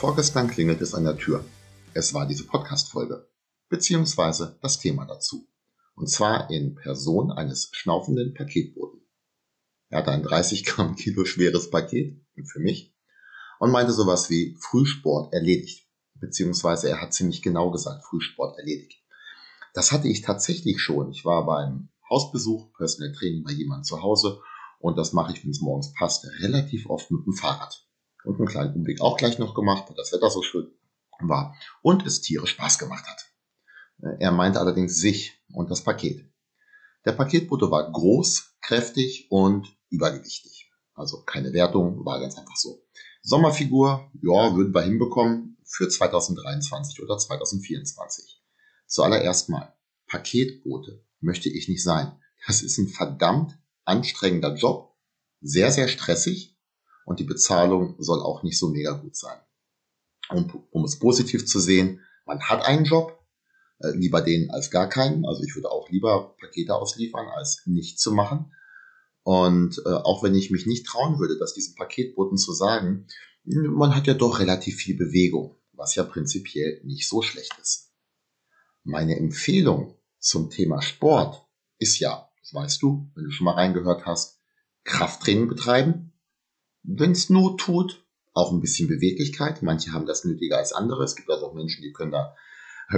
Vorgestern klingelt es an der Tür. Es war diese Podcast-Folge, beziehungsweise das Thema dazu. Und zwar in Person eines schnaufenden Paketboten. Er hatte ein 30 Gramm Kilo schweres Paket, für mich, und meinte sowas wie Frühsport erledigt. Beziehungsweise er hat ziemlich genau gesagt, Frühsport erledigt. Das hatte ich tatsächlich schon. Ich war beim Hausbesuch, Personal Training bei jemandem zu Hause und das mache ich, wenn es morgens passt, relativ oft mit dem Fahrrad und einen kleinen Umweg auch gleich noch gemacht, weil das Wetter so schön war und es Tiere Spaß gemacht hat. Äh, er meinte allerdings sich und das Paket. Der Paketbote war groß, kräftig und übergewichtig. Also keine Wertung, war ganz einfach so. Sommerfigur, ja, würden wir hinbekommen für 2023 oder 2024. Zuallererst mal, Paketbote möchte ich nicht sein. Das ist ein verdammt anstrengender Job, sehr, sehr stressig und die Bezahlung soll auch nicht so mega gut sein. Um, um es positiv zu sehen, man hat einen Job, äh, lieber den als gar keinen. Also ich würde auch lieber Pakete ausliefern, als nichts zu machen. Und äh, auch wenn ich mich nicht trauen würde, das diesen Paketboten zu sagen, man hat ja doch relativ viel Bewegung, was ja prinzipiell nicht so schlecht ist. Meine Empfehlung zum Thema Sport ist ja, das weißt du, wenn du schon mal reingehört hast, Krafttraining betreiben, wenn es Not tut, auch ein bisschen Beweglichkeit. Manche haben das nötiger als andere. Es gibt also auch Menschen, die können da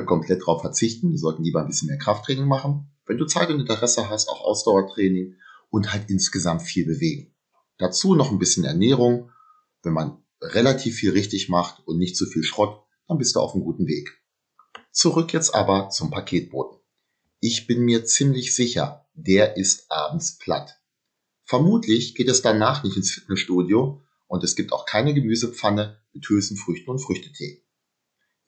komplett drauf verzichten. Die sollten lieber ein bisschen mehr Krafttraining machen. Wenn du Zeit und Interesse hast, auch Ausdauertraining und halt insgesamt viel bewegen. Dazu noch ein bisschen Ernährung. Wenn man relativ viel richtig macht und nicht zu viel Schrott, dann bist du auf einem guten Weg. Zurück jetzt aber zum Paketboten. Ich bin mir ziemlich sicher, der ist abends platt. Vermutlich geht es danach nicht ins Fitnessstudio und es gibt auch keine Gemüsepfanne mit Hülsenfrüchten und Früchtetee.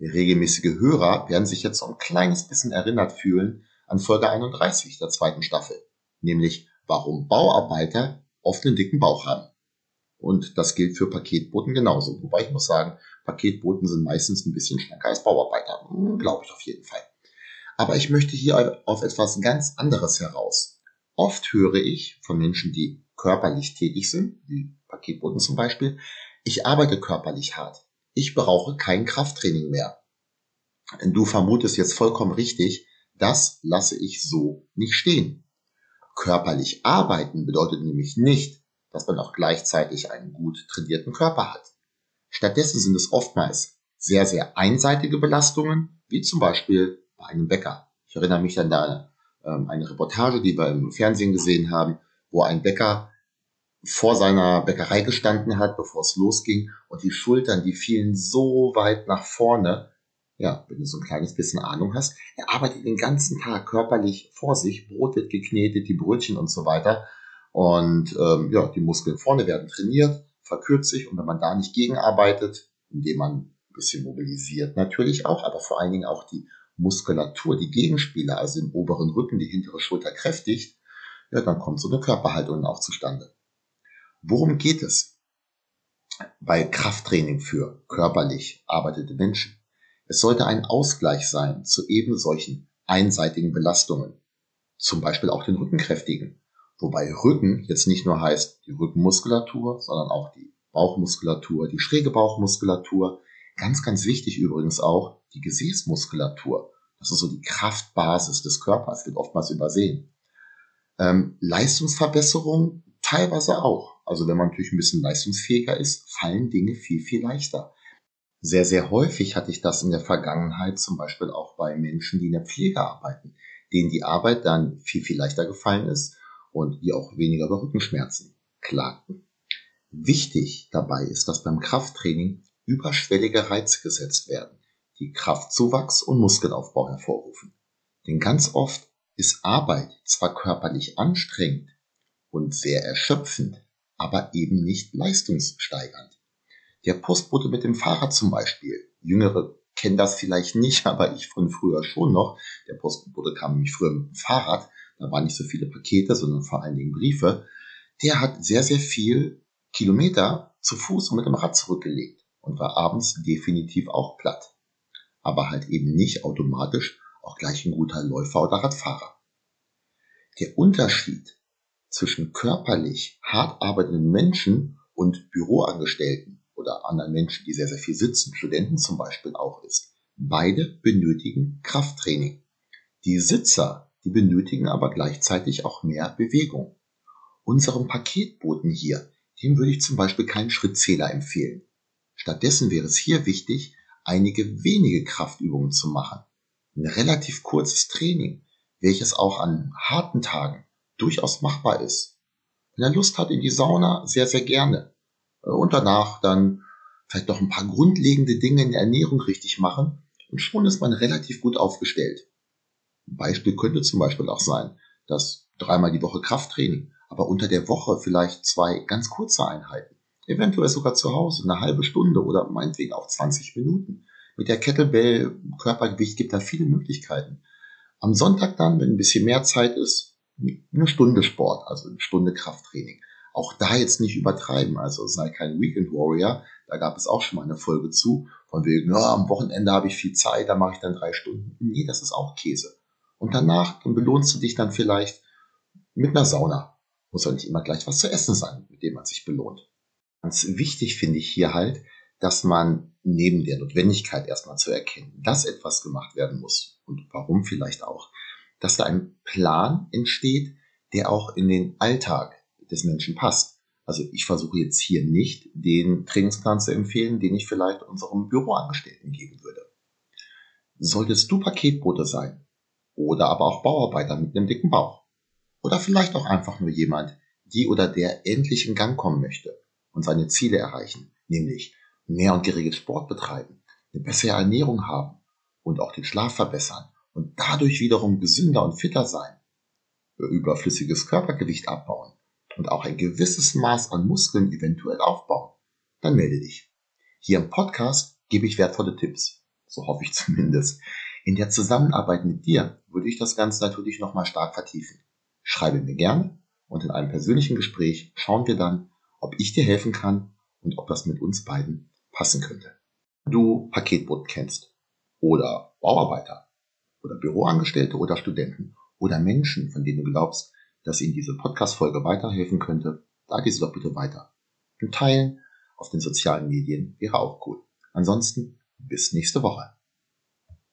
Regelmäßige Hörer werden sich jetzt so ein kleines bisschen erinnert fühlen an Folge 31 der zweiten Staffel, nämlich warum Bauarbeiter oft einen dicken Bauch haben. Und das gilt für Paketboten genauso. Wobei ich muss sagen, Paketboten sind meistens ein bisschen schlanker als Bauarbeiter. Hm, Glaube ich auf jeden Fall. Aber ich möchte hier auf etwas ganz anderes heraus. Oft höre ich von Menschen, die körperlich tätig sind, wie Paketboten zum Beispiel, ich arbeite körperlich hart. Ich brauche kein Krafttraining mehr. Du vermutest jetzt vollkommen richtig, das lasse ich so nicht stehen. Körperlich arbeiten bedeutet nämlich nicht, dass man auch gleichzeitig einen gut trainierten Körper hat. Stattdessen sind es oftmals sehr, sehr einseitige Belastungen, wie zum Beispiel bei einem Bäcker. Ich erinnere mich an da ähm, eine Reportage, die wir im Fernsehen gesehen haben, wo ein Bäcker vor seiner Bäckerei gestanden hat, bevor es losging, und die Schultern, die fielen so weit nach vorne. Ja, wenn du so ein kleines bisschen Ahnung hast, er arbeitet den ganzen Tag körperlich vor sich, Brot wird geknetet, die Brötchen und so weiter. Und ähm, ja, die Muskeln vorne werden trainiert, verkürzt sich, und wenn man da nicht gegenarbeitet, indem man ein bisschen mobilisiert natürlich auch, aber vor allen Dingen auch die Muskulatur, die Gegenspieler, also im oberen Rücken, die hintere Schulter kräftigt, ja, dann kommt so eine Körperhaltung auch zustande. Worum geht es bei Krafttraining für körperlich arbeitete Menschen? Es sollte ein Ausgleich sein zu eben solchen einseitigen Belastungen, zum Beispiel auch den Rückenkräftigen. Wobei Rücken jetzt nicht nur heißt die Rückenmuskulatur, sondern auch die Bauchmuskulatur, die schräge Bauchmuskulatur, Ganz, ganz wichtig übrigens auch die Gesäßmuskulatur. Das ist so die Kraftbasis des Körpers, wird oftmals übersehen. Ähm, Leistungsverbesserung teilweise auch. Also wenn man natürlich ein bisschen leistungsfähiger ist, fallen Dinge viel, viel leichter. Sehr, sehr häufig hatte ich das in der Vergangenheit zum Beispiel auch bei Menschen, die in der Pflege arbeiten, denen die Arbeit dann viel, viel leichter gefallen ist und die auch weniger über Rückenschmerzen klagten. Wichtig dabei ist, dass beim Krafttraining überschwellige Reize gesetzt werden, die Kraftzuwachs und Muskelaufbau hervorrufen. Denn ganz oft ist Arbeit zwar körperlich anstrengend und sehr erschöpfend, aber eben nicht leistungssteigernd. Der Postbote mit dem Fahrrad zum Beispiel. Jüngere kennen das vielleicht nicht, aber ich von früher schon noch. Der Postbote kam nämlich früher mit dem Fahrrad. Da waren nicht so viele Pakete, sondern vor allen Dingen Briefe. Der hat sehr, sehr viel Kilometer zu Fuß und mit dem Rad zurückgelegt und war abends definitiv auch platt. Aber halt eben nicht automatisch auch gleich ein guter Läufer oder Radfahrer. Der Unterschied zwischen körperlich hart arbeitenden Menschen und Büroangestellten oder anderen Menschen, die sehr, sehr viel sitzen, Studenten zum Beispiel auch ist. Beide benötigen Krafttraining. Die Sitzer, die benötigen aber gleichzeitig auch mehr Bewegung. Unserem Paketboten hier, dem würde ich zum Beispiel keinen Schrittzähler empfehlen. Stattdessen wäre es hier wichtig, einige wenige Kraftübungen zu machen. Ein relativ kurzes Training, welches auch an harten Tagen durchaus machbar ist. Wenn er Lust hat in die Sauna, sehr, sehr gerne. Und danach dann vielleicht noch ein paar grundlegende Dinge in der Ernährung richtig machen und schon ist man relativ gut aufgestellt. Ein Beispiel könnte zum Beispiel auch sein, dass dreimal die Woche Krafttraining, aber unter der Woche vielleicht zwei ganz kurze Einheiten. Eventuell sogar zu Hause eine halbe Stunde oder meinetwegen auch 20 Minuten. Mit der Kettlebell Körpergewicht gibt da viele Möglichkeiten. Am Sonntag dann, wenn ein bisschen mehr Zeit ist, eine Stunde Sport, also eine Stunde Krafttraining. Auch da jetzt nicht übertreiben, also sei kein Weekend Warrior. Da gab es auch schon mal eine Folge zu, von wegen, ja, am Wochenende habe ich viel Zeit, da mache ich dann drei Stunden. Nee, das ist auch Käse. Und danach, dann belohnst du dich dann vielleicht mit einer Sauna. Muss ja nicht immer gleich was zu essen sein, mit dem man sich belohnt. Ganz wichtig finde ich hier halt, dass man neben der Notwendigkeit erstmal zu erkennen, dass etwas gemacht werden muss und warum vielleicht auch, dass da ein Plan entsteht, der auch in den Alltag des Menschen passt. Also ich versuche jetzt hier nicht den Trainingsplan zu empfehlen, den ich vielleicht unserem Büroangestellten geben würde. Solltest du Paketbote sein oder aber auch Bauarbeiter mit einem dicken Bauch oder vielleicht auch einfach nur jemand, die oder der endlich in Gang kommen möchte und seine Ziele erreichen, nämlich mehr und geregelt Sport betreiben, eine bessere Ernährung haben und auch den Schlaf verbessern und dadurch wiederum gesünder und fitter sein, überflüssiges Körpergewicht abbauen und auch ein gewisses Maß an Muskeln eventuell aufbauen, dann melde dich. Hier im Podcast gebe ich wertvolle Tipps. So hoffe ich zumindest. In der Zusammenarbeit mit dir würde ich das Ganze natürlich nochmal stark vertiefen. Schreibe mir gerne und in einem persönlichen Gespräch schauen wir dann, ob ich dir helfen kann und ob das mit uns beiden passen könnte. Du Paketboten kennst oder Bauarbeiter oder Büroangestellte oder Studenten oder Menschen, von denen du glaubst, dass Ihnen diese Podcast-Folge weiterhelfen könnte, sage sie doch bitte weiter. Und teilen auf den sozialen Medien wäre auch cool. Ansonsten bis nächste Woche.